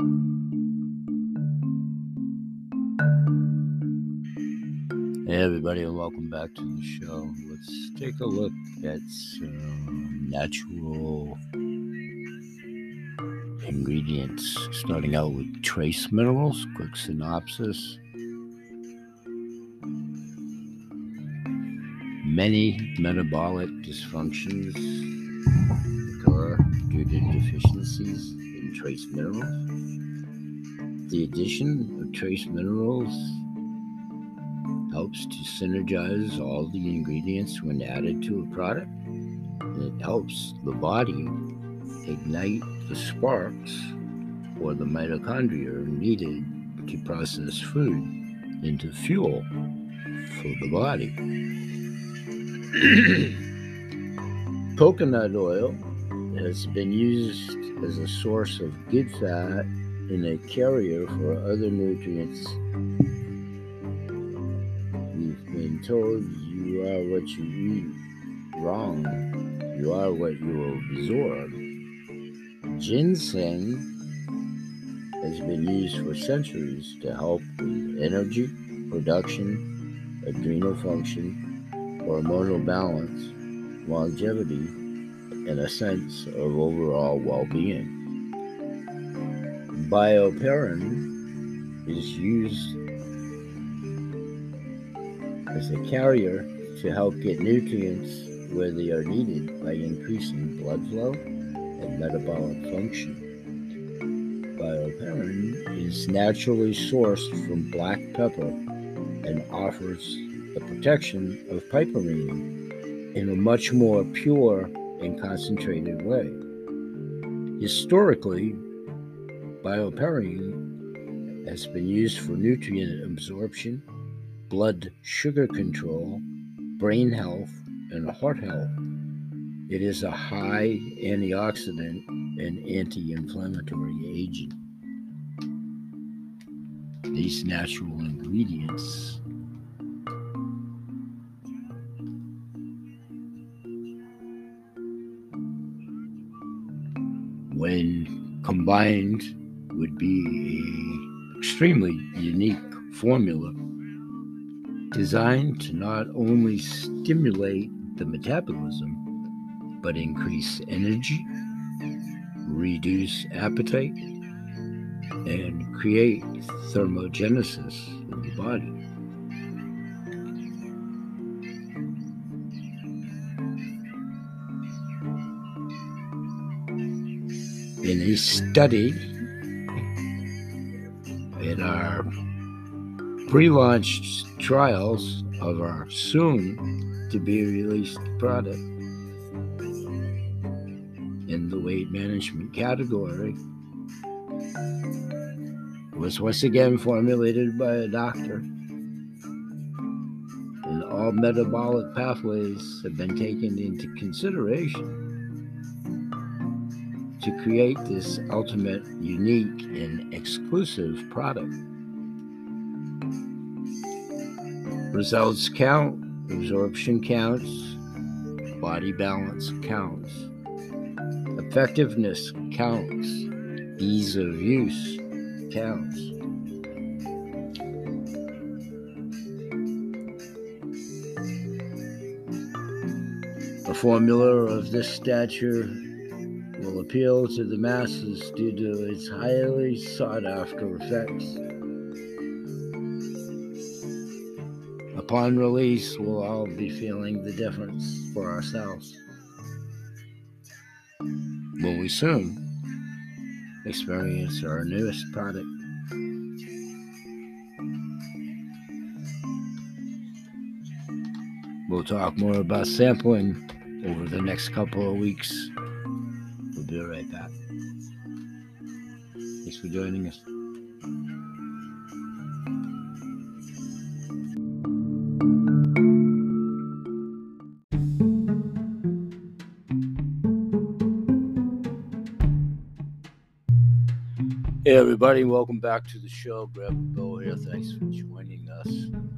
Hey, everybody, and welcome back to the show. Let's take a look at some natural ingredients, starting out with trace minerals. Quick synopsis. Many metabolic dysfunctions occur due to deficiencies trace minerals. The addition of trace minerals helps to synergize all the ingredients when added to a product. And it helps the body ignite the sparks or the mitochondria needed to process food into fuel for the body. Coconut oil has been used as a source of good fat and a carrier for other nutrients We've been told you are what you eat wrong. You are what you absorb. Ginseng has been used for centuries to help with energy, production, adrenal function, hormonal balance, longevity, and a sense of overall well being. Bioperine is used as a carrier to help get nutrients where they are needed by increasing blood flow and metabolic function. Bioperine is naturally sourced from black pepper and offers the protection of piperine in a much more pure and concentrated way. Historically, bioperine has been used for nutrient absorption blood sugar control, brain health, and heart health. It is a high antioxidant and anti inflammatory agent. These natural ingredients when combined would be an extremely unique formula designed to not only stimulate the metabolism, but increase energy, reduce appetite, and create thermogenesis in the body. In study in our pre launched trials of our soon to be released product in the weight management category was once again formulated by a doctor. And all metabolic pathways have been taken into consideration to create this ultimate, unique, and exclusive product. Results count, absorption counts, body balance counts, effectiveness counts, ease of use counts. A formula of this stature appeal to the masses due to its highly sought after effects. Upon release, we'll all be feeling the difference for ourselves. Will we soon experience our newest product? We'll talk more about sampling over the next couple of weeks. We'll. Thanks for joining us. Hey, everybody, welcome back to the show. Grandpa Bill here. Thanks for joining us.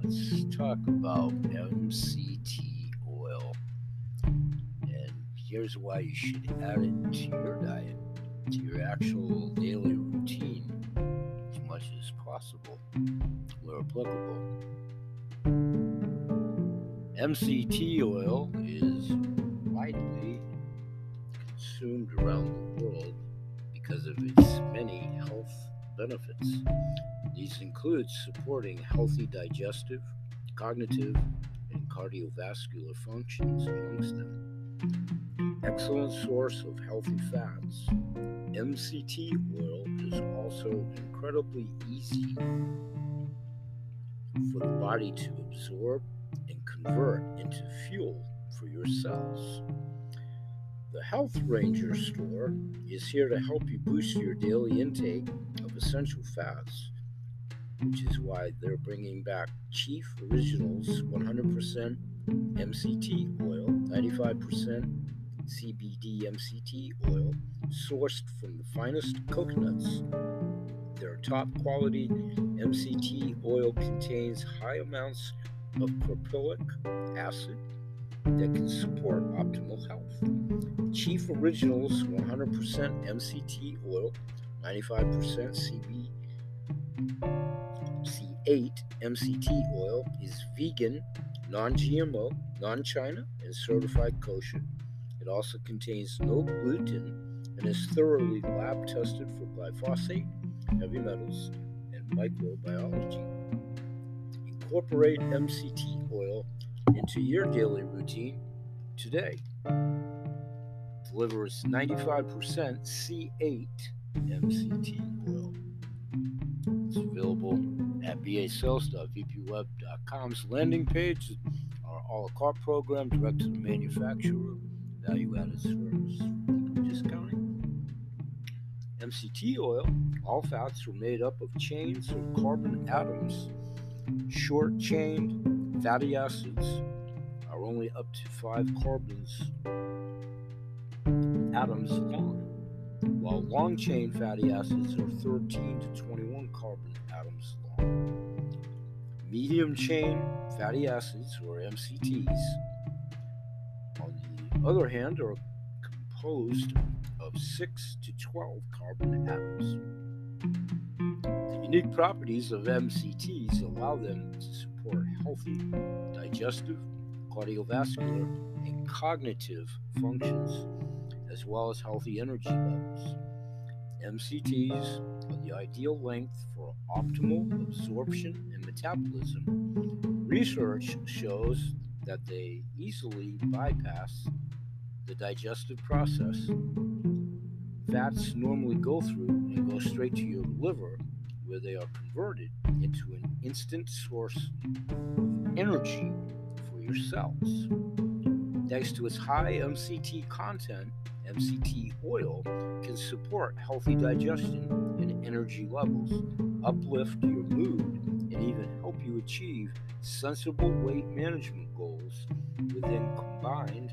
Let's talk about MCT here's why you should add it to your diet. to your actual daily routine as much as possible where applicable. MCT oil is widely consumed around the world because of its many health benefits. These include supporting healthy digestive, cognitive, and cardiovascular functions amongst them. Excellent source of healthy fats, MCT oil is also incredibly easy for the body to absorb and convert into fuel for your cells. The Health Ranger store is here to help you boost your daily intake of essential fats, which is why they're bringing back Chief Originals 100% MCT oil, 95% C8 MCT oil, sourced from the finest coconuts. Their top quality MCT oil contains high amounts of caprylic acid that can support optimal health. Chief Originals 100% MCT oil, 95% CB, C8 MCT oil is vegan, non GMO, non China, and certified kosher. It also contains no gluten and is thoroughly lab tested for glyphosate, heavy metals, and microbiology. Incorporate MCT oil into your daily routine today. Delivers 95% C8 MCT oil. It's available at basales.vpweb.com's landing page. Our a la carte program direct to the manufacturer, value added service, discounting. MCT oil, all fats are made up of chains of carbon atoms. Short chained fatty acids are only up to five carbons atoms long, while long chain fatty acids are 13 to 21 carbon atoms long. Medium chain fatty acids, or MCTs, on the other hand, are composed of 6 to 12 carbon atoms. The unique properties of MCTs allow them to support healthy digestive, cardiovascular, and cognitive functions, as well as healthy energy levels. MCTs are the ideal length for optimal absorption and metabolism. Research shows that they easily bypass the digestive process. Fats normally go through and go straight to your liver, where they are converted into an instant source of energy for your cells. Thanks to its high MCT content, MCT oil can support healthy digestion and energy levels, uplift your mood, and even help you achieve sensible weight management goals within combined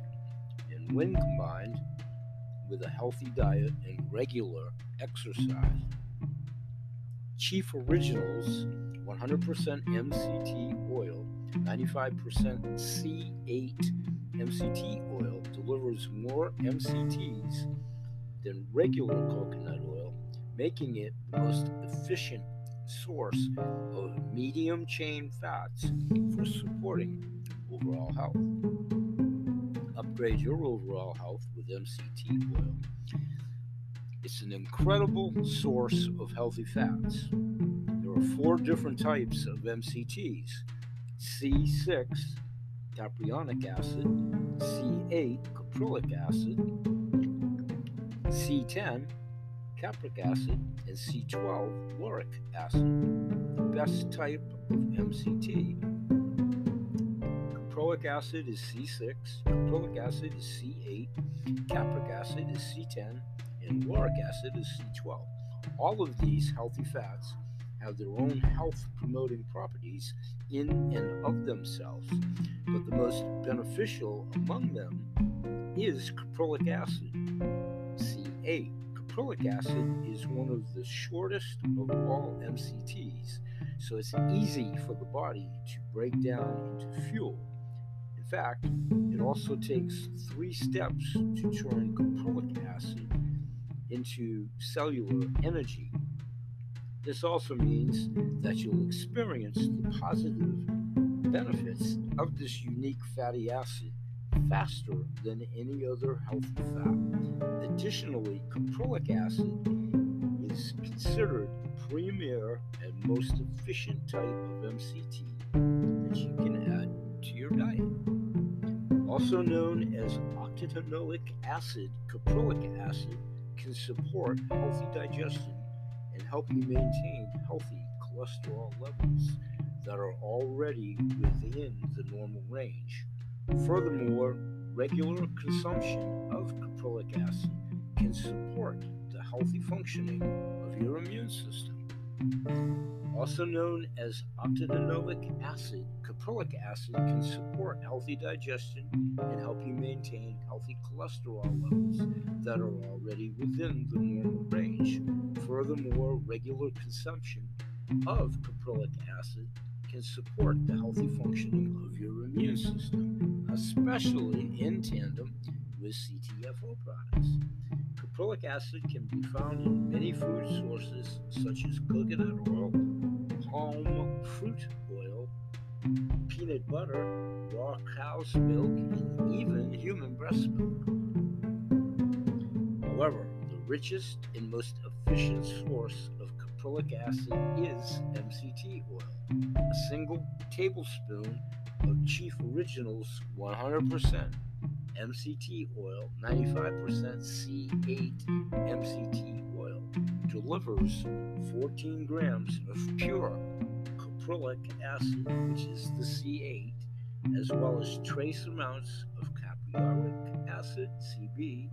and when combined with a healthy diet and regular exercise. Chief Originals 100% MCT oil, 95% C8 MCT oil delivers more MCTs than regular coconut oil, making it the most efficient source of medium chain fats for supporting overall health. Upgrade your overall health with MCT oil. It's an incredible source of healthy fats. There are four different types of MCTs C6 caproic acid, C8 caprylic acid, C10 capric acid, and C12 lauric acid. The best type of MCT. Caprylic acid is C6, caprylic acid is C8, capric acid is C10, and lauric acid is C12. All of these healthy fats have their own health promoting properties in and of themselves, but the most beneficial among them is caprylic acid, C8. Caprylic acid is one of the shortest of all MCTs, so it's easy for the body to break down into fuel. In fact, it also takes three steps to turn caprylic acid into cellular energy. This also means that you'll experience the positive benefits of this unique fatty acid faster than any other healthy fat. Additionally, caprylic acid is considered the premier and most efficient type of MCT that you can add to your diet. Also known as octanoic acid, caprylic acid can support healthy digestion and help you maintain healthy cholesterol levels that are already within the normal range. Furthermore, regular consumption of caprylic acid can support the healthy functioning of your immune system. Also known as octanoic acid, caprylic acid can support healthy digestion and help you maintain healthy cholesterol levels that are already within the normal range. Furthermore, regular consumption of caprylic acid can support the healthy functioning of your immune system, especially in tandem with CTFO products. Caprylic acid can be found in many food sources such as coconut oil, palm fruit oil, peanut butter, raw cow's milk, and even human breast milk. However, the richest and most efficient source of caprylic acid is MCT oil. A single tablespoon of Chief Originals 100% MCT oil, 95% C8 MCT delivers 14 grams of pure caprylic acid, which is the C8, as well as trace amounts of caproic acid, CB,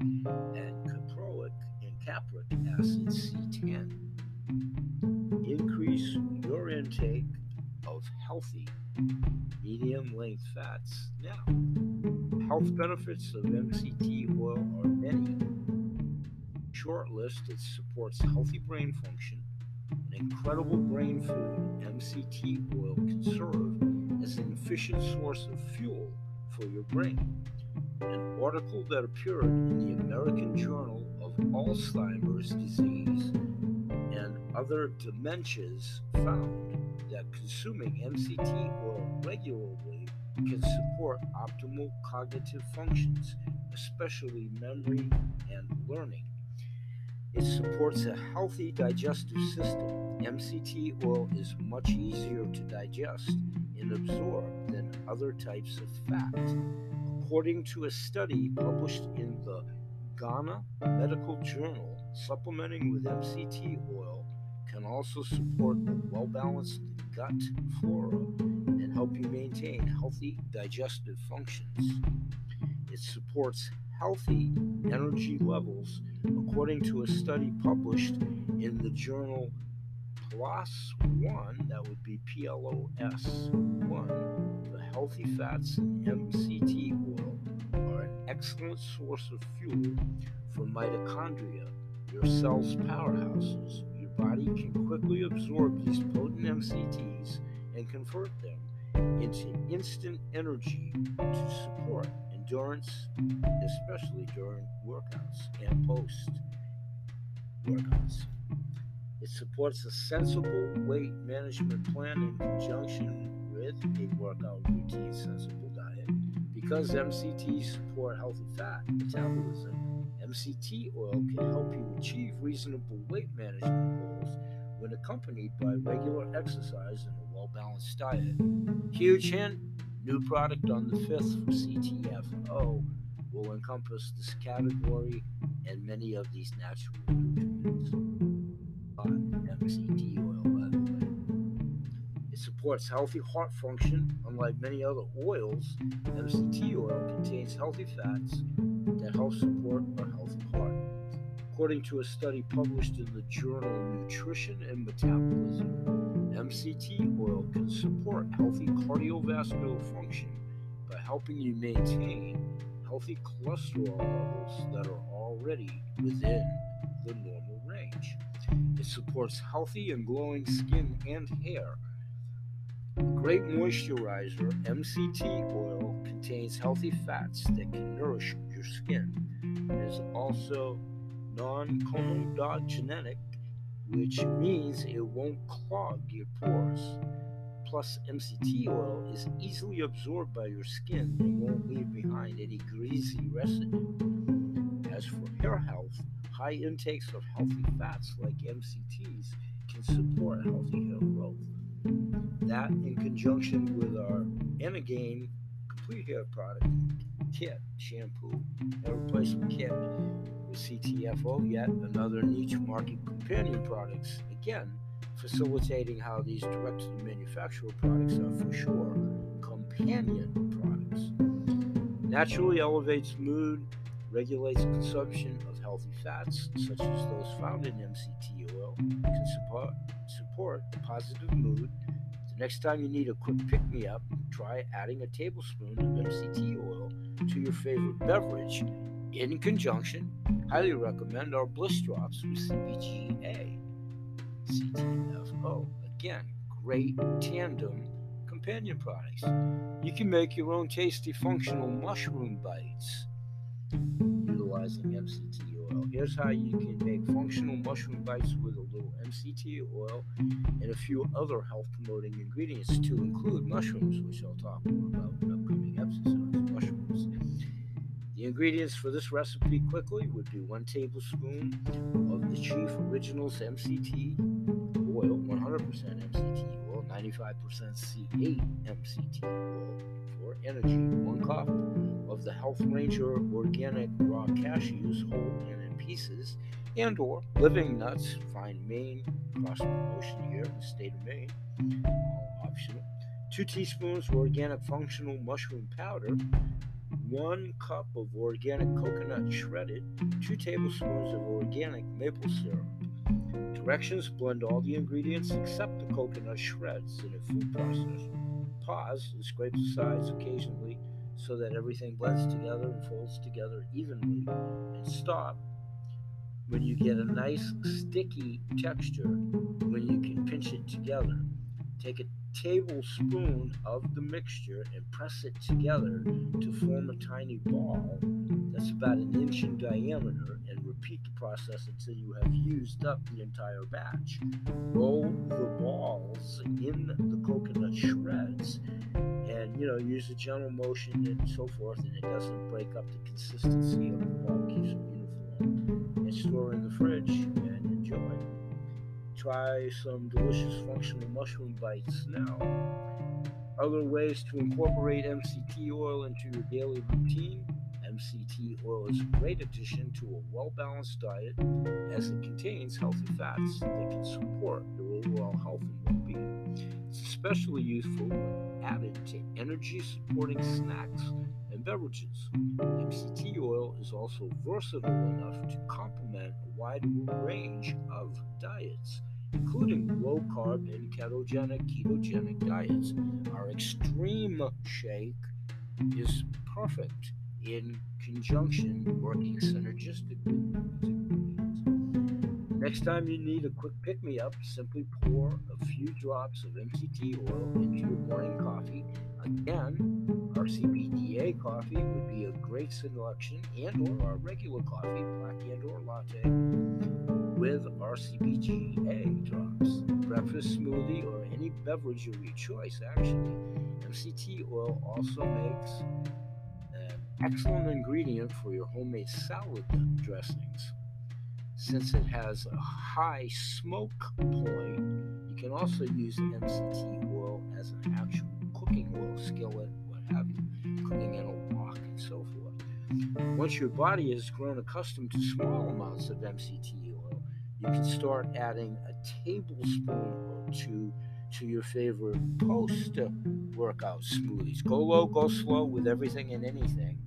and caproic and capric acid, C10 increase your intake of healthy medium length fats. Now, health benefits of MCT oil are many. Short list that supports healthy brain function, an incredible brain food. MCT oil can serve as an efficient source of fuel for your brain. An article that appeared in the American Journal of Alzheimer's Disease and other dementias found that consuming MCT oil regularly can support optimal cognitive functions, especially memory and learning. It supports a healthy digestive system. MCT oil is much easier to digest and absorb than other types of fat. According to a study published in the Ghana Medical Journal, supplementing with MCT oil can also support a well balanced gut flora and help you maintain healthy digestive functions. It supports healthy energy levels, according to a study published in the journal PLOS 1, that would be PLOS 1. The healthy fats in MCT oil are an excellent source of fuel for mitochondria, your cell's powerhouses Your body can quickly absorb these potent MCTs and convert them into instant energy to support endurance, especially during workouts and post workouts. It supports a sensible weight management plan in conjunction with a workout routine sensible diet. Because MCTs support healthy fat metabolism, MCT oil can help you achieve reasonable weight management goals when accompanied by regular exercise and a well balanced diet. Huge hint new product on the 5th for CTFO will encompass this category and many of these natural nutrients. MCT oil, by the way. It supports healthy heart function. Unlike many other oils, MCT oil contains healthy fats that help support a healthy heart. According to a study published in the journal Nutrition and Metabolism, MCT oil can support healthy cardiovascular function by helping you maintain healthy cholesterol levels that are already within the normal range. It supports healthy and glowing skin and hair. Great moisturizer, MCT oil contains healthy fats that can nourish your skin. It is also non comedogenic, which means it won't clog your pores. Plus, MCT oil is easily absorbed by your skin and won't leave behind any greasy residue. As for hair health, high intakes of healthy fats like MCTs can support healthy hair growth. That, in conjunction with our Energain complete hair product kit, shampoo, hair replacement kit with CTFO, yet another niche market companion products, again, facilitating how these direct to manufacturer products are for sure companion products. Naturally elevates mood, regulates consumption of healthy fats, such as those found in MCT oil, can support, support a positive mood. The next time you need a quick pick me up, try adding a tablespoon of MCT oil to your favorite beverage in conjunction. Highly recommend our Bliss Drops with CBGA. CTFO. Again, great tandem companion products. You can make your own tasty functional mushroom bites utilizing MCT oil. Here's how you can make functional mushroom bites with a little MCT oil and a few other health promoting ingredients to include mushrooms, which I'll talk more about in upcoming episodes. The ingredients for this recipe quickly would be one tablespoon of the Chief Originals MCT oil, 100% MCT oil, 95% C8 MCT oil for energy, one cup of the Health Ranger organic raw cashews, whole and in pieces, and or living nuts, find Maine cross promotion here in the state of Maine, optional. Two teaspoons of organic functional mushroom powder, one cup of organic coconut shredded, two tablespoons of organic maple syrup. Directions blend all the ingredients except the coconut shreds in a food processor. Pause and scrape the sides occasionally so that everything blends together and folds together evenly. And stop when you get a nice sticky texture when you can pinch it together. Take a tablespoon of the mixture and press it together to form a tiny ball that's about an inch in diameter and repeat the process until you have used up the entire batch. Roll the balls in the coconut shreds and you know use a gentle motion and so forth and it doesn't break up the consistency of the ball keeps it uniform and store in the fridge and enjoy try some delicious functional mushroom bites now. Other ways to incorporate MCT oil into your daily routine. MCT oil is a great addition to a well balanced diet as it contains healthy fats that can support your overall health and well being. It's especially useful when added to energy supporting snacks and beverages. MCT oil is also versatile enough to complement a wide range of diets including low carb and ketogenic, ketogenic diets. Our extreme shake is perfect in conjunction, working synergistically Next time you need a quick pick me up, simply pour a few drops of MCT oil into your morning coffee. Again, our CBDA coffee would be a great selection, and or our regular coffee, black and or latte with RCBGA drops, breakfast smoothie, or any beverage of your choice, actually. MCT oil also makes an excellent ingredient for your homemade salad dressings. Since it has a high smoke point, you can also use MCT oil as an actual cooking oil skillet, what have you, cooking in a wok and so forth. Once your body has grown accustomed to small amounts of MCT you can start adding a tablespoon or two to your favorite post workout smoothies. Go low, go slow with everything and anything.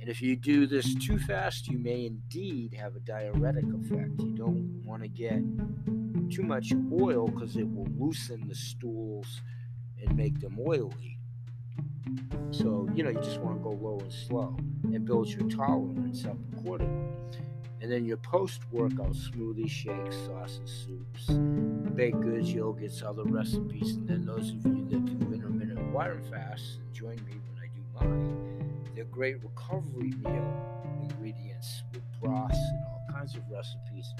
And if you do this too fast, you may indeed have a diuretic effect. You don't want to get too much oil because it will loosen the stools and make them oily. So, you know, you just want to go low and slow and build your tolerance up. And then your post workout smoothie shakes, sauces, soups, baked goods, yogurts, other recipes. And then those of you that do intermittent water fasts, join me when I do mine. They're great recovery meal ingredients with broths and all kinds of recipes,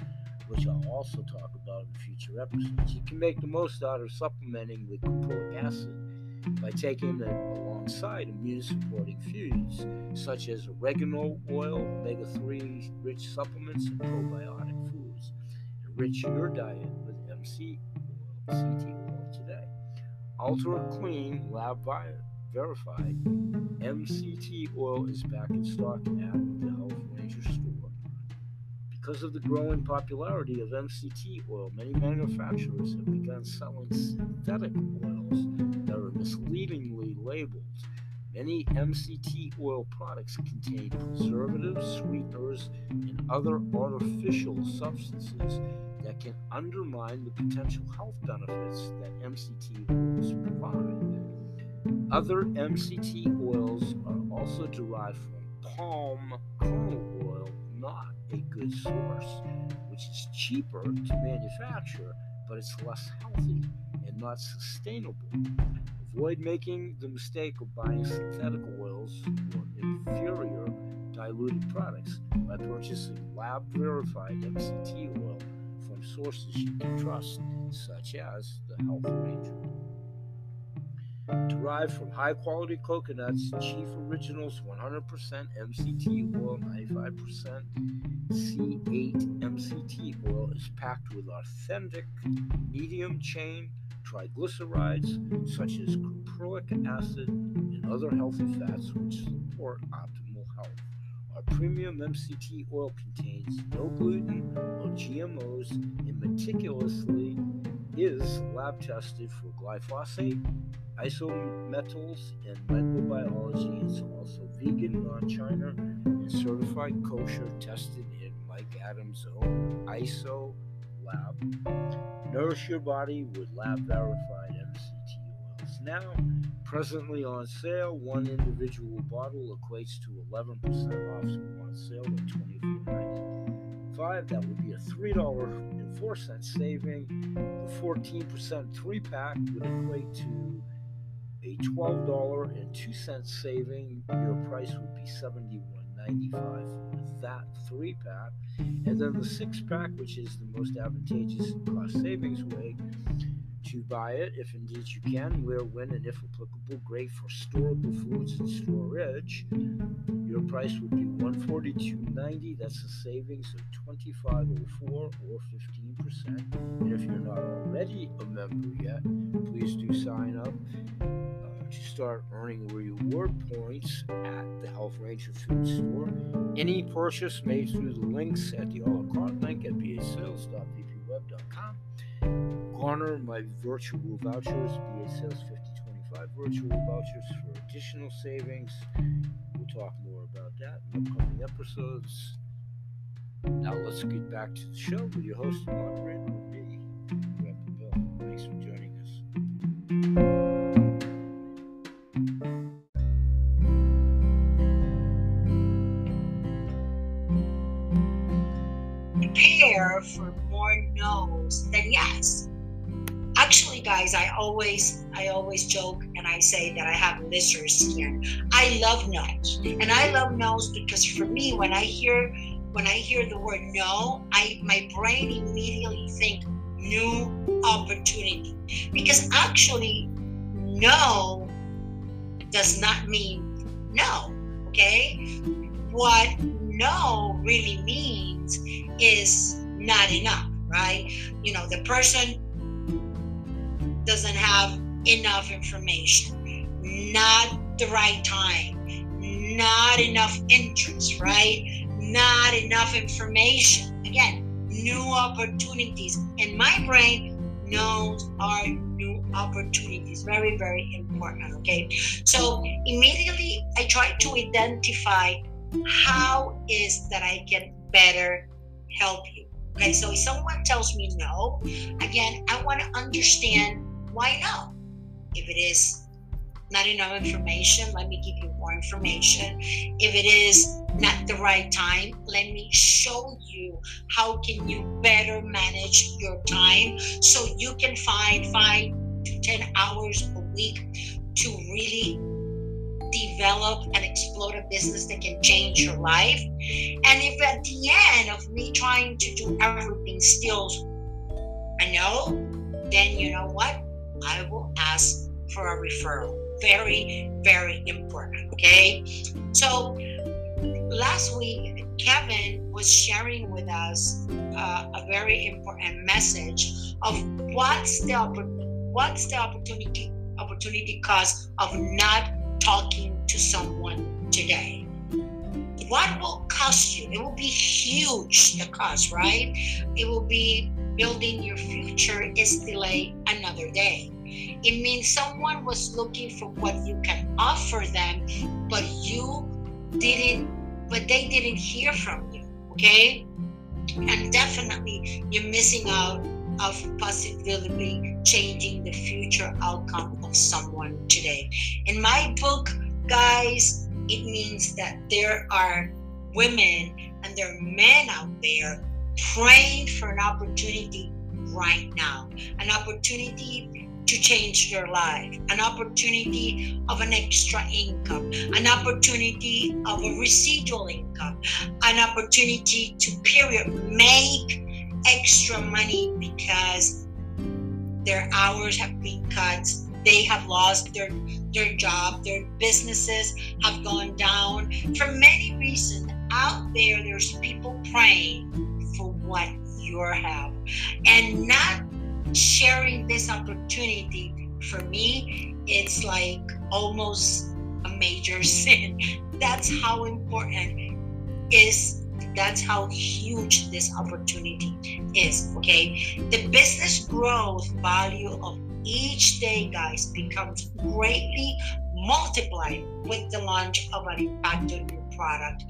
which I'll also talk about in future episodes. You can make the most out of supplementing with caprylic acid by taking them alongside immune supporting foods such as oregano oil, omega 3 rich supplements, and probiotic foods. Enrich your diet with MC oil, oil today. Ultra Clean Lab Verified MCT oil is back in stock at the Health Ranger store. Because of the growing popularity of MCT oil, many manufacturers have begun selling synthetic oils misleadingly labeled. Many MCT oil products contain preservatives, sweeteners, and other artificial substances that can undermine the potential health benefits that MCT oils provide. Other MCT oils are also derived from palm kernel oil, not a good source, which is cheaper to manufacture, but it's less healthy and not sustainable. Avoid making the mistake of buying synthetic oils or inferior diluted products by purchasing lab verified MCT oil from sources you can trust, such as the Health Ranger. Derived from high quality coconuts, Chief Originals 100% MCT oil, 95% C8 MCT oil is packed with authentic medium chain triglycerides such as caprylic acid and other healthy fats which support optimal health. Our premium MCT oil contains no gluten or GMOs and meticulously is lab tested for glyphosate, isometals, and microbiology. It's also vegan, non China, and certified kosher, tested in Mike Adams' own ISO lab. Nourish Your Body with lab verified MCT oils. Now, presently on sale, one individual bottle equates to 11% off on sale at 24.95. That would be a $3.04 saving. The 14% three pack would equate to a $12.02 saving. Your price would be 71 $195 that three pack. And then the six pack, which is the most advantageous cost savings way to buy it, if indeed you can, where, when, and if applicable, great for storable foods and storage. Your price would be $142.90. That's a savings of $25.04 or 15%. And if you're not already a member yet, please do sign up. Uh, to start earning reward points at the Health Ranger Food Store. Any purchase made through the links at the a la carte link at basales.vpweb.com. Garner my virtual vouchers, BA Sales 5025 virtual vouchers for additional savings. We'll talk more about that in upcoming episodes. Now let's get back to the show with your host and moderator, me, Grandpa Bill. Thanks for joining us. Guys, I always I always joke and I say that I have lizard skin. I love no's. And I love no's because for me, when I hear when I hear the word no, I my brain immediately think new opportunity. Because actually, no does not mean no. Okay? What no really means is not enough, right? You know, the person doesn't have enough information, not the right time, not enough interest, right? Not enough information. Again, new opportunities. And my brain knows our new opportunities. Very, very important. Okay. So immediately I try to identify how is that I can better help you. Okay, so if someone tells me no, again, I want to understand why no. If it is not enough information, let me give you more information. If it is not the right time, let me show you how can you better manage your time so you can find five to ten hours a week to really develop and explode a business that can change your life. And if at the end of me trying to do everything still I know, then you know what? I will ask for a referral. Very, very important. Okay. So last week, Kevin was sharing with us uh, a very important message of what's the what's the opportunity opportunity cost of not talking to someone today. What will cost you? It will be huge, the cost, right? It will be building your future is delayed another day. It means someone was looking for what you can offer them, but you didn't, but they didn't hear from you. Okay. And definitely you're missing out of possibly changing the future outcome of someone today. In my book, guys, it means that there are women and there are men out there praying for an opportunity right now, an opportunity to change their life, an opportunity of an extra income, an opportunity of a residual income, an opportunity to period make extra money because their hours have been cut. They have lost their their job. Their businesses have gone down. For many reasons out there there's people praying for what you have and not sharing this opportunity for me it's like almost a major sin that's how important is that's how huge this opportunity is. Okay. The business growth value of each day, guys, becomes greatly multiplied with the launch of an impactful new product.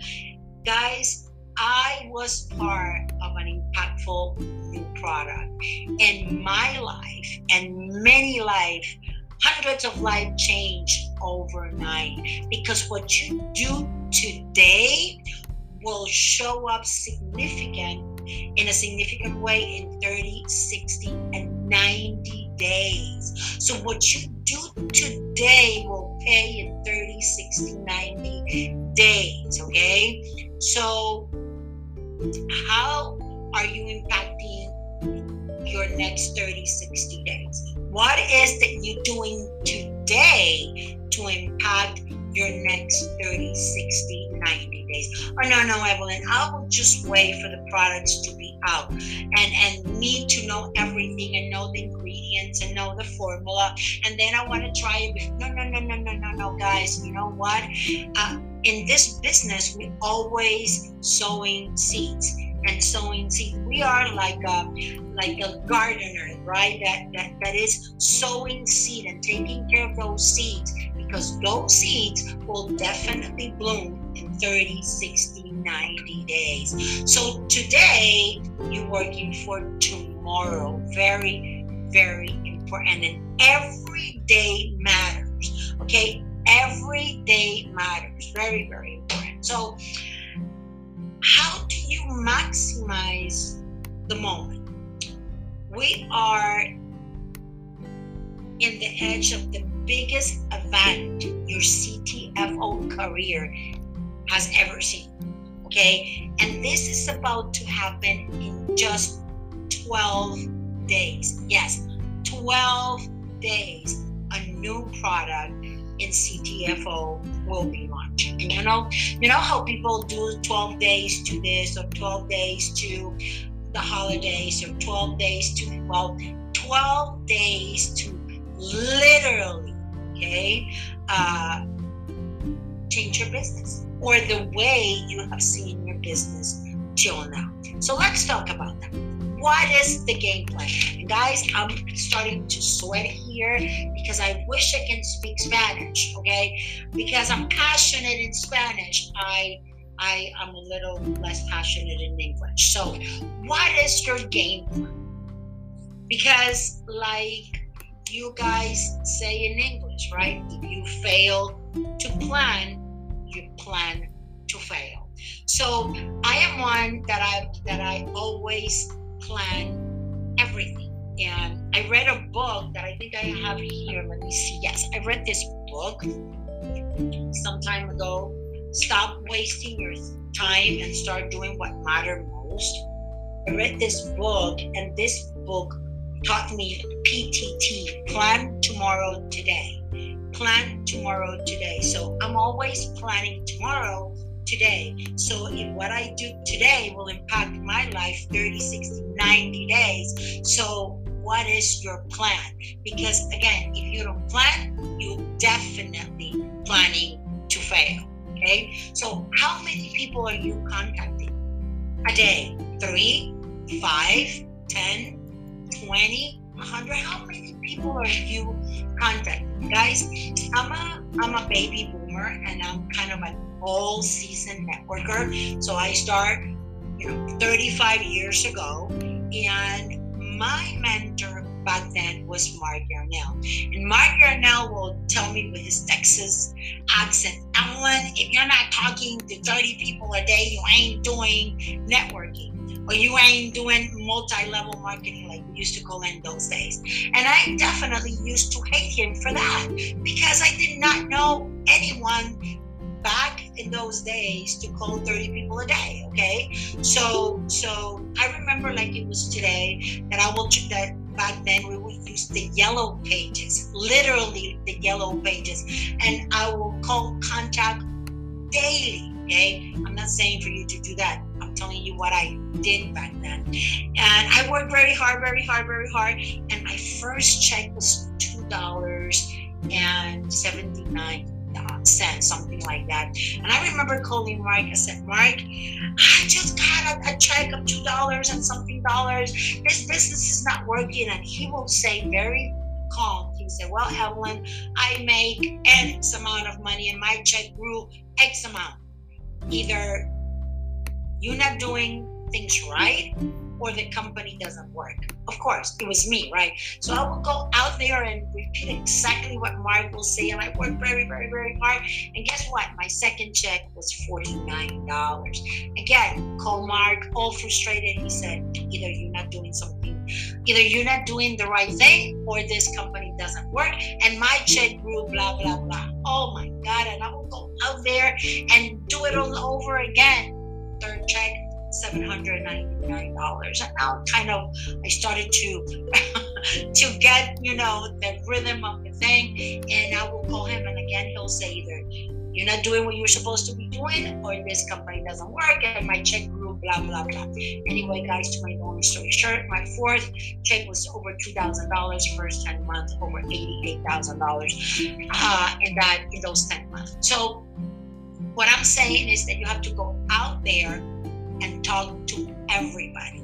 Guys, I was part of an impactful new product And my life and many life hundreds of life change overnight because what you do today will show up significant in a significant way in 30, 60, and 90 days. So what you do today will pay in 30, 60, 90 days. Okay. So how are you impacting your next 30, 60 days? What is that you're doing today to impact your next 30, 60, 90 days. Oh, no, no, Evelyn, I will just wait for the products to be out and, and need to know everything and know the ingredients and know the formula. And then I want to try it. No, no, no, no, no, no, no, guys. You know what? Uh, in mm-hmm. this business, we always sowing seeds and sowing seeds. We are like a like a gardener, right? That that, that is sowing seed and taking care of those seeds because those seeds will definitely bloom in 30, 60, 90 days. So today, you're working for tomorrow. Very, very important. And every day matters. Okay? Every day matters. Very, very important. So, how do you maximize the moment? We are in the edge of the biggest event your CTFO career has ever seen. Okay, and this is about to happen in just 12 days. Yes, 12 days. A new product in CTFO will be launched. And you know, you know how people do 12 days to this or 12 days to the holidays or 12 days to well, 12 days to literally okay, uh, change your business or the way you have seen your business till now. So let's talk about that. What is the game plan? And guys, I'm starting to sweat here because I wish I can speak Spanish, okay? Because I'm passionate in Spanish. I I am a little less passionate in English. So, what is your game plan? Because like you guys say in English, right? If you fail to plan, you plan to fail. So I am one that I that I always plan everything. And I read a book that I think I have here. Let me see. Yes, I read this book some time ago. Stop wasting your time and start doing what matters most. I read this book, and this book taught me PTT plan tomorrow today. Plan tomorrow today. So I'm always planning tomorrow today. So if what I do today will impact my life 30, 60, 90 days. So what is your plan? Because again, if you don't plan, you're definitely planning to fail. Okay. So how many people are you contacting a day? Three, five, ten, twenty, a hundred? How many people are you contacting? Guys, I'm a I'm a baby boomer and I'm kind of an all season networker. So I start, you know, 35 years ago. And my mentor back then was Mark Yarnell. And Mark Yarnell will tell me with his Texas accent, Alan, if you're not talking to 30 people a day, you ain't doing networking or you ain't doing multi-level marketing like we used to call in those days. And I definitely used to hate him for that because I did not know anyone back in those days to call 30 people a day okay? So so i remember like it was today that i will that back then we would use the yellow pages literally the yellow pages. And i will call contact daily okay? I'm not saying for you to do that. I'm telling you what i did back then. And i worked very hard very hard very hard. And my first check was two dollars and 79 cents, something like that. And I remember calling Mark. I said, Mark, I just got a, a check of two dollars and something dollars. This business is not working. And he will say very calm. He said, Well, Evelyn, I make X amount of money and my check grew X amount. Either you're not doing things right or the company doesn't work. Of course, it was me, right? So I will go out there and repeat exactly what Mark will say, and I worked very, very, very hard. And guess what? My second check was $49. Again, call Mark, all frustrated. He said, either you're not doing something, either you're not doing the right thing, or this company doesn't work. And my check grew, blah, blah, blah. Oh my God. And I will go out there and do it all over again. Third check, $799 and now kind of i started to to get you know the rhythm of the thing. And i will call him and again he'll say either you're not doing what you're supposed to be doing or this company doesn't work and my check grew blah blah blah. Anyway guys to my long story short my fourth check was over $2000 first 10 months over $88000 uh, in that in those 10 months. So what i'm saying is that you have to go out there and talk to everybody.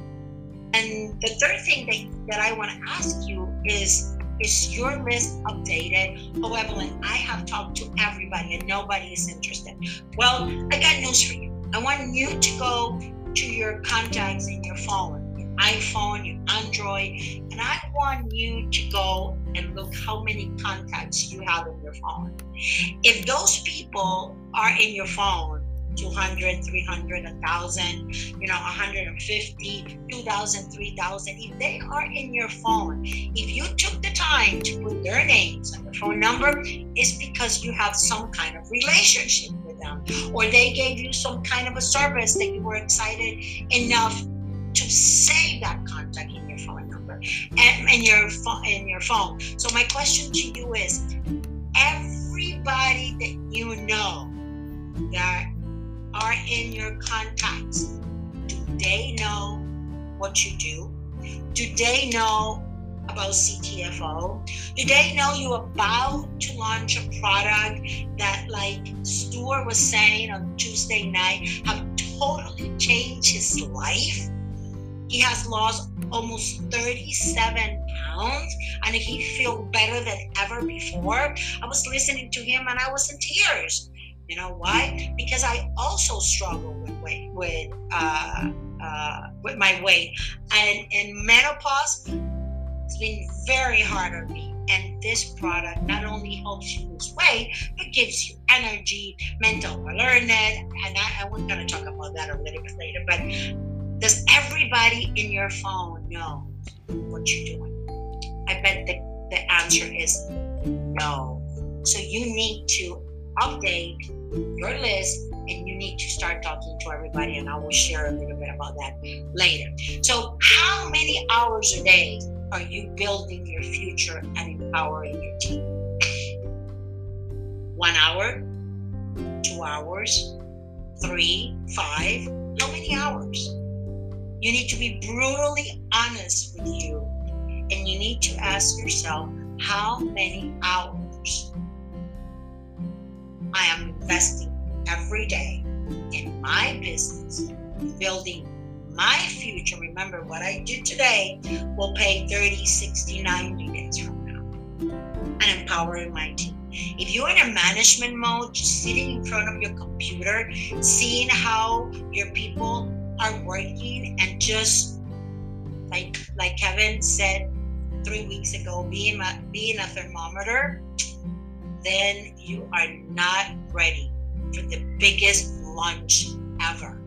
And the third thing that, that I want to ask you is is your list updated? Oh, Evelyn, I have talked to everybody and nobody is interested. Well, I got news for you. I want you to go to your contacts in your phone, your iPhone, your Android, and I want you to go and look how many contacts you have in your phone. If those people are in your phone, 200 300 1000 you know 150 2000 3000 if they are in your phone if you took the time to put their names and the phone number it's because you have some kind of relationship with them or they gave you some kind of a service that you were excited enough to save that contact in your phone number and in your phone in your phone. So my question to you is everybody that you know that are in your contacts, do they know what you do? Do they know about CTFO? Do they know you're about to launch a product that, like Stuart was saying on Tuesday night, have totally changed his life? He has lost almost 37 pounds and he feels better than ever before. I was listening to him and I was in tears you know why? Because I also struggle with weight, with uh, uh, with my weight, and in menopause, it's been very hard on me. And this product not only helps you lose weight, but gives you energy, mental alertness, and I, I'm going to talk about that a little bit later. But does everybody in your phone know what you're doing? I bet the, the answer is no. So you need to update your list and you need to start talking to everybody and i will share a little bit about that later. So how many hours a day are you building your future and empowering your team? One hour two hours three five how many hours. You need to be brutally honest with you and you need to ask yourself how many hours I am investing every day in my business, building my future. Remember, what I do today will pay 30, 60, 90 days from now. And empowering my team. If you're in a management mode, just sitting in front of your computer, seeing how your people are working, and just like like Kevin said three weeks ago, being a, being a thermometer, then you are not ready for the biggest lunch ever.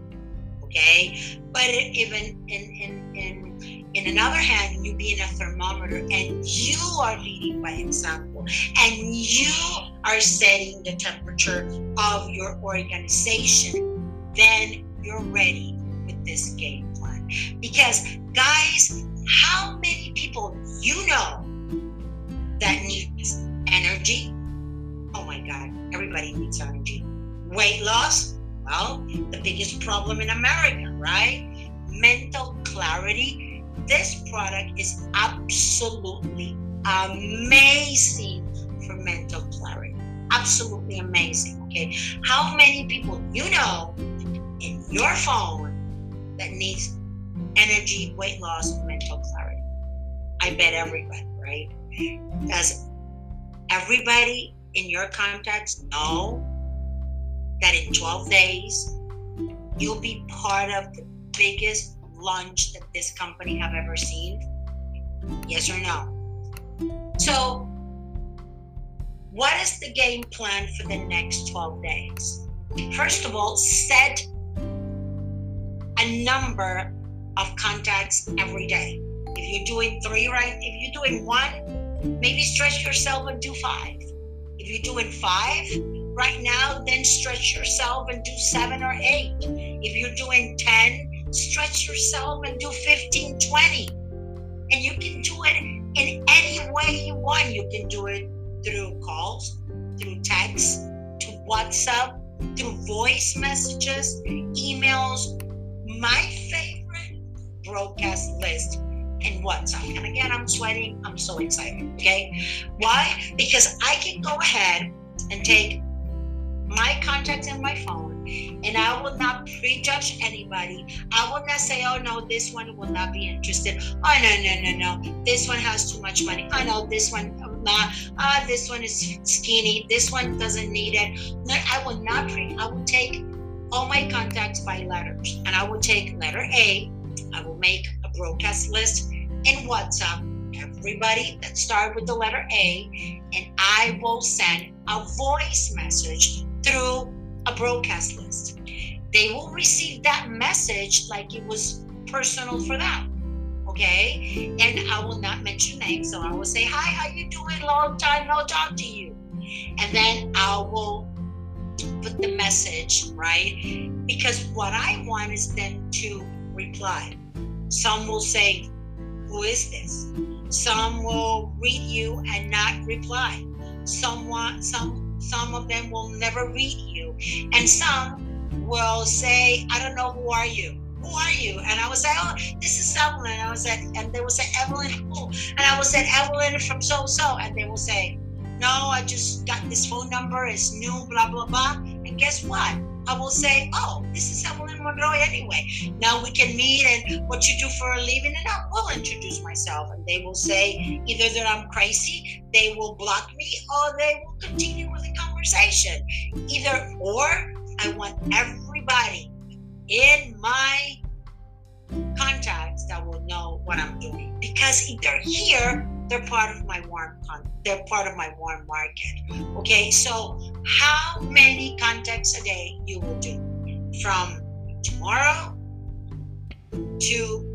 Okay, but even in in in in another hand, you being a thermometer and you are leading by example, and you are setting the temperature of your organization, then you're ready with this game plan. Because guys, how many people you know that needs energy? Oh my God, everybody needs energy. Weight loss? Well, the biggest problem in America, right? Mental clarity. This product is absolutely amazing for mental clarity. Absolutely amazing. Okay. How many people you know in your phone that needs energy, weight loss, mental clarity? I bet everybody, right? Does everybody in your contacts know that in 12 days you'll be part of the biggest launch that this company have ever seen? Yes or no? So, what is the game plan for the next 12 days? First of all, set a number of contacts every day. If you're doing three, right? If you're doing one, maybe stretch yourself and do five. If you're doing five right now, then stretch yourself and do seven or eight. If you're doing 10, stretch yourself and do 15, 20. And you can do it in any way you want. You can do it through calls, through text, to WhatsApp, through voice messages, emails. My favorite broadcast list and WhatsApp. And again, I'm sweating. I'm so excited. Okay. Why? Because I can go ahead and take my contacts in my phone and I will not prejudge anybody. I will not say, oh no, this one will not be interested. Oh no, no, no, no. This one has too much money. Oh no, this one not. Ah, this one is skinny. This one doesn't need it. No, I will not pre. I will take all my contacts by letters, and I will take letter A. I will make a broadcast list in WhatsApp everybody that start with the letter A, and I will send a voice message through a broadcast list. They will receive that message like it was personal for them. Okay, and I will not mention names, so I will say, "Hi, how you doing? Long time no talk to you," and then I will put the message right because what I want is them to reply. Some will say, "Who is this?" Some will read you and not reply. Some want, some some of them will never read you, and some will say, "I don't know who are you." Who are you? And I would say, Oh, this is Evelyn. I was at, and they will say, Evelyn who? And I will say, Evelyn from so so. And they will say, No, I just got this phone number, it's new, blah, blah, blah. And guess what? I will say, oh, this is Evelyn Monroe anyway. Now we can meet and what you do for a living, and I will introduce myself. And they will say either that I'm crazy, they will block me, or they will continue with the conversation. Either or, I want everybody in my contacts that will know what I'm doing. Because if they're here, they're part of my warm they're part of my warm market. Okay, so how many contacts a day you will do from tomorrow to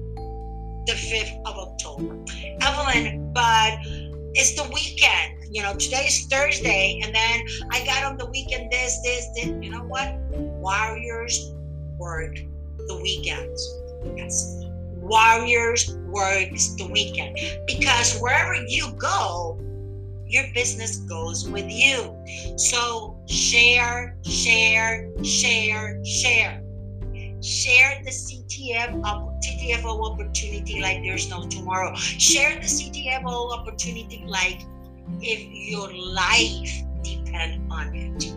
the 5th of October. Evelyn, but it's the weekend. you know, today's Thursday, and then I got on the weekend this, this, this. You know what? Warriors work the weekends. Yes. Warriors works the weekend because wherever you go, your business goes with you. So share, share, share, share. Share the CTF TTFO opportunity like there's no tomorrow. Share the CTFO opportunity like if your life depend on it.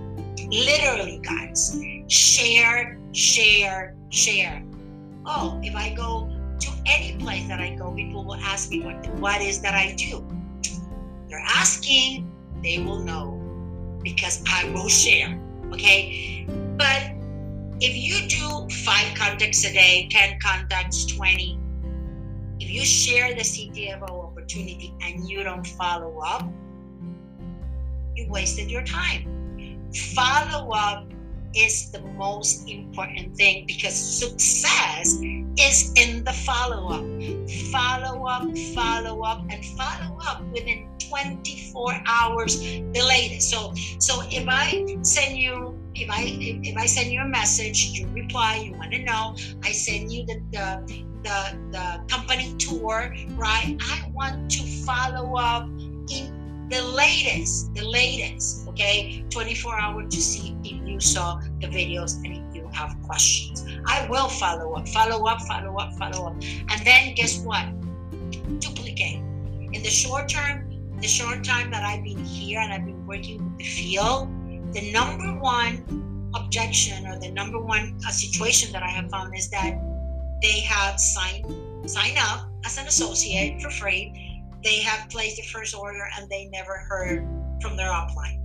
Literally, guys. Share, share, share. Oh, if I go to any place that I go, people will ask me what what is that I do. They're asking, they will know because I will share. Okay. But if you do five contacts a day, 10 contacts, 20, if you share the CTFO opportunity and you don't follow up, you wasted your time. Follow up is the most important thing because success is in the follow up. Follow up, follow up, and follow up within 24 hours the latest. So so if I send you if I if, I send you a message, you reply, you want to know, I send you the, the the the company tour, right? I want to follow up in the latest, the latest, okay, 24 hours to see if you saw the videos and if you have questions. I will follow up, follow up, follow up, follow up. And then guess what? Duplicate. In the short term, the short time that I've been here and I've been working with the field, the number one objection or the number one uh, situation that I have found is that they have signed sign up as an associate for free. They have placed the first order and they never heard from their upline.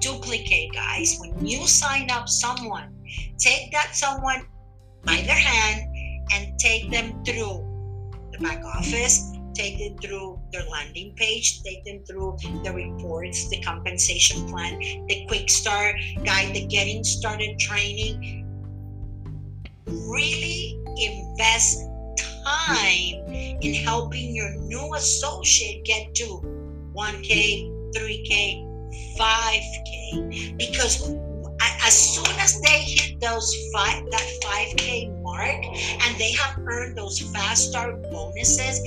Duplicate, guys. When you sign up someone, take that someone by their hand and take them through the back office, take them through their landing page, take them through the reports, the compensation plan, the quick start guide, the getting started training. Really invest time in helping your new associate get to 1K, 3K, 5K. Because as soon as they hit those five that 5k mark and they have earned those fast start bonuses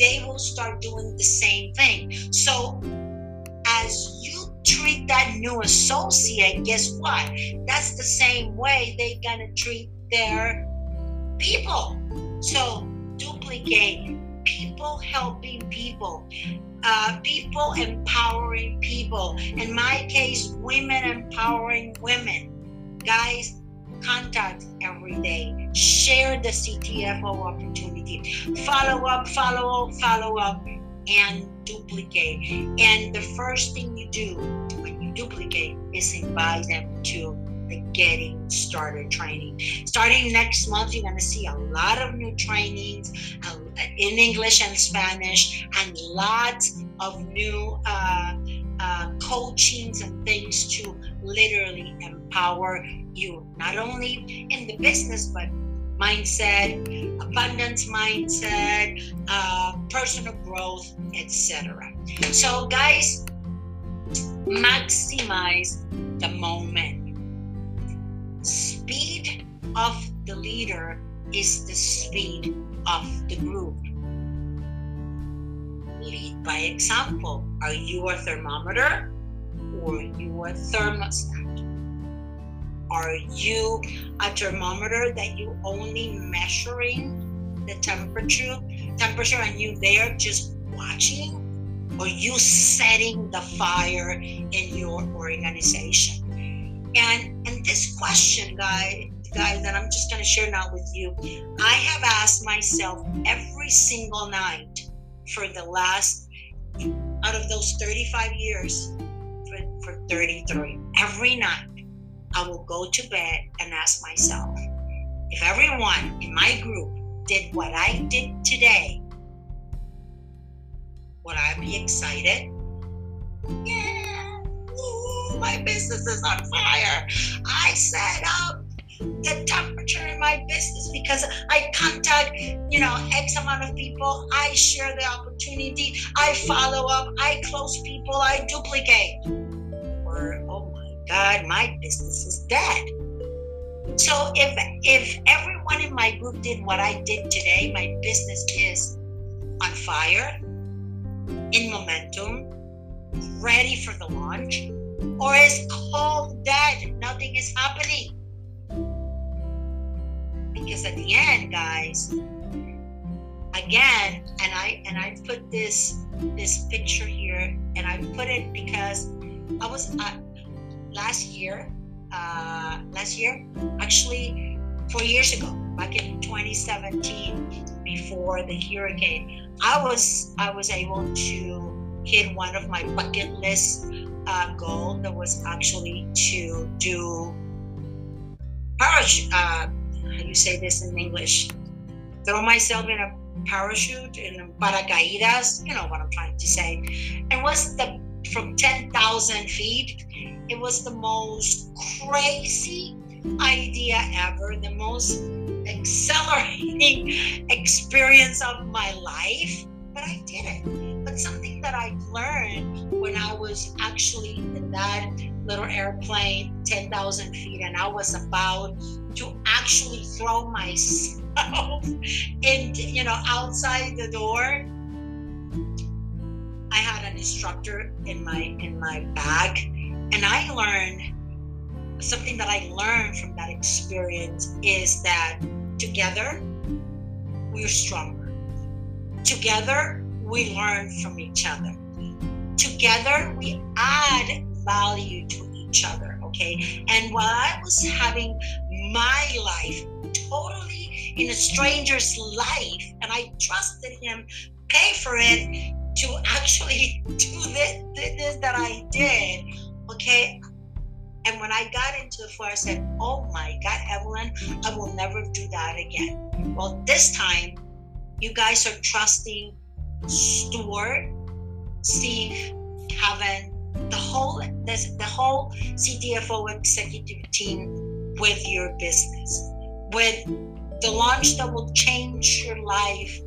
they will start doing the same thing. So as you treat that new associate guess what? That's the same way they're gonna treat their people. So duplicate people helping people uh, people empowering people. In my case, women empowering women. Guys, contact every day. Share the CTFO opportunity. Follow up, follow up, follow up, and duplicate. And the first thing you do when you duplicate is invite them to the getting started training. Starting next month, you're going to see a lot of new trainings uh, in English and Spanish, and lots of new uh, uh, coachings and things to literally empower you, not only in the business, but mindset, abundance mindset, uh, personal growth, etc. So, guys, maximize the moment of the leader is the speed of the group. Lead by example. Are you a thermometer or you a thermostat? Are you a thermometer that you only measuring the temperature temperature and you there just watching? Or you setting the fire in your organization? And and this question, guy, guys, that I'm just gonna share now with you, I have asked myself every single night for the last out of those 35 years for, for 33. Every night I will go to bed and ask myself, if everyone in my group did what I did today, would I be excited? Yeah my business is on fire. I set up the temperature in my business because I contact, you know, X amount of people. I share the opportunity. I follow up. I close people I duplicate. Or, oh my God, my business is dead. So if if everyone in my group did what I did today, my business is on fire, in momentum, ready for the launch, or is cold dead. Nothing is happening. Because at the end, guys, again, and I and I put this this picture here, and I put it because I was uh, last year, uh, last year, actually four years ago, back in 2017, before the hurricane, I was I was able to hit one of my bucket list uh, goal that was actually to do parachute. Uh, how do you say this in English? Throw myself in a parachute in paracaídas. You know what I'm trying to say. And was the from 10,000 feet. It was the most crazy idea ever. The most exhilarating experience of my life, but I did it. But something that I learned when I was actually in that little airplane, 10,000 feet, and I was about to actually throw myself in, you know, outside the door. I had an instructor in my in my bag, and I learned something that I learned from that experience is that together we're stronger. Together we learn from each other. Together we add value to each other. Okay. And while I was having my life totally in a stranger's life, and I trusted him, pay for it to actually do this, this that I did. Okay. And when I got into the floor, I said, Oh my God, Evelyn, I will never do that again. Well, this time, you guys are trusting Stuart, Steve, Kevin, the whole this, the whole CTFO executive team with your business, with the launch that will change your life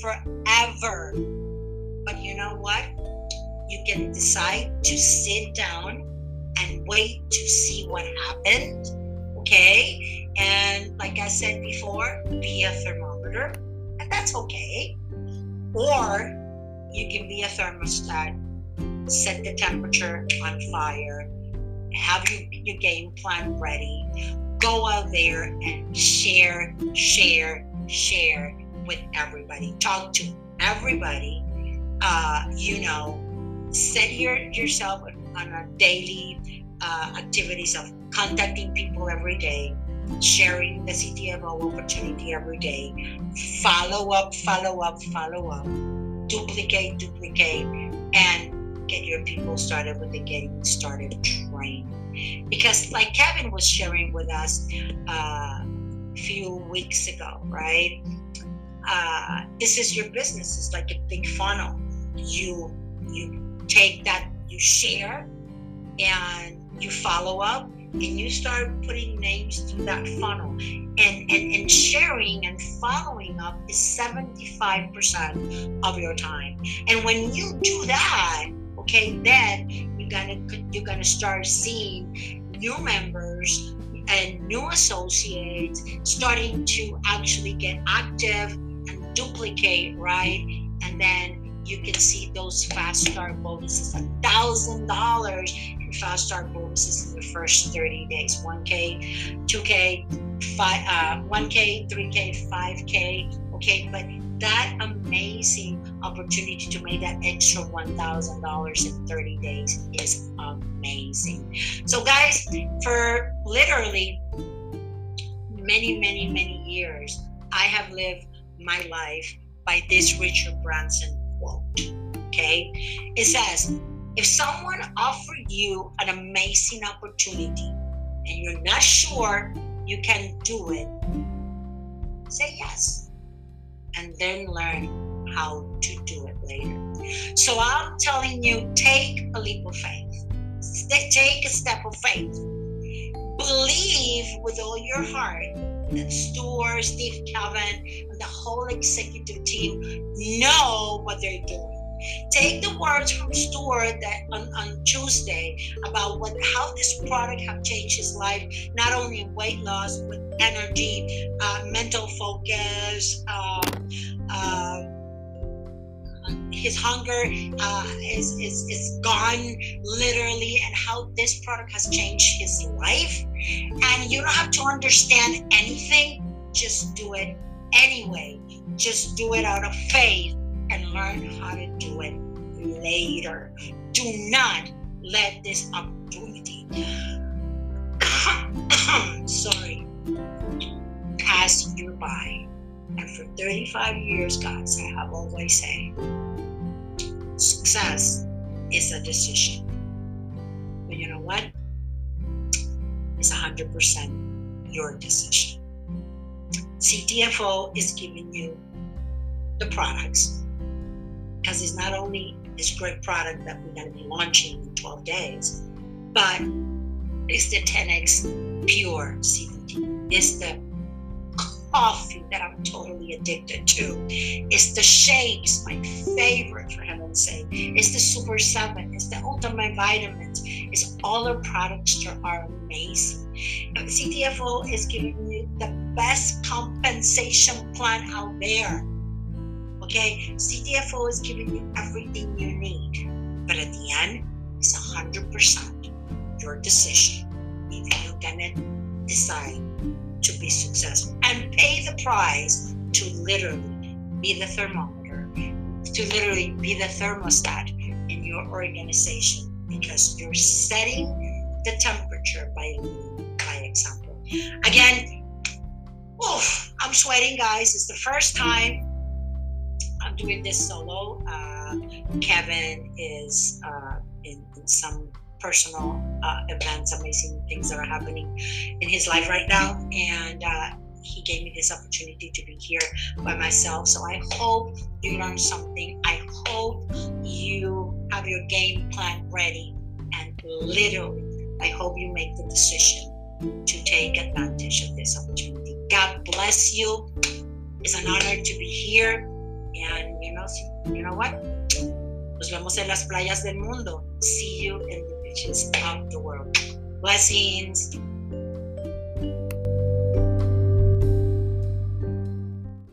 forever. But you know what? You can decide to sit down and wait to see what happened. Okay. And like I said before, be a thermometer, and that's okay. Or you can be a thermostat, set the temperature on fire, have your, your game plan ready, go out there and share, share, share with everybody. Talk to everybody. Uh, you know, set your, yourself on a daily uh, activities of contacting people every day, sharing the CTFO opportunity every day, follow up, follow up, follow up, duplicate, duplicate, and get your people started with the getting started train. Because, like Kevin was sharing with us uh, a few weeks ago, right? Uh, this is your business. It's like a big funnel. You you take that you share and you follow up and you start putting names through that funnel and, and, and sharing and following up is 75% of your time and when you do that okay then you're gonna you're gonna start seeing new members and new associates starting to actually get active and duplicate right? And then you can see those fast start bonuses a thousand dollars in fast start bonuses in the first 30 days. 1k 2k 5 uh, 1k 3k 5k okay? But that amazing opportunity to make that extra $1000 in 30 days is amazing so guys for literally many many many years i have lived my life by this richard branson quote. Okay? It says, if someone offered you an amazing opportunity and you're not sure you can do it, say yes and then learn how to later. So I'm telling you, take a leap of faith. Take a step of faith. Believe with all your heart that Stuart, Steve Kevin, and the whole executive team know what they're doing. Take the words from Stuart that on, on Tuesday about what how this product have changed his life, not only in weight loss, but energy, uh, mental focus, uh, his hunger uh, is, is, is gone literally and how this product has changed his life. And you don't have to understand anything. Just do it anyway. Just do it out of faith and learn how to do it later. Do not let this opportunity sorry pass you by and for 35 years, guys, I have always said success is a decision. But you know what? It's 100% your decision. CTFO is giving you the products because it's not only this great product that we're going to be launching in 12 days, but it's the 10x pure CBD. It's the coffee that I'm totally addicted to. It's the shakes, my favorite for heaven's sake. It's the Super 7. It's the Ultimate Vitamins. It's all our products that are amazing. CTFO is giving you the best compensation plan out there. Okay, CTFO is giving you everything you need. But at the end, it's 100% your decision if you're gonna decide to be successful and pay the price to literally be the thermometer, to literally be the thermostat in your organization because you're setting the temperature by by example. Again, oof, I'm sweating, guys. It's the first time I'm doing this solo. Uh, Kevin is uh, in, in some personal uh, events, amazing things that are happening in his life right now. And uh, he gave me this opportunity to be here by myself. So I hope you learned something. I hope you have your game plan ready. And literally, I hope you make the decision to take advantage of this opportunity. God bless you. It's an honor to be here. And you know, you know what? Nos vemos en las playas del mundo. See you in the of um, the world. Blessings.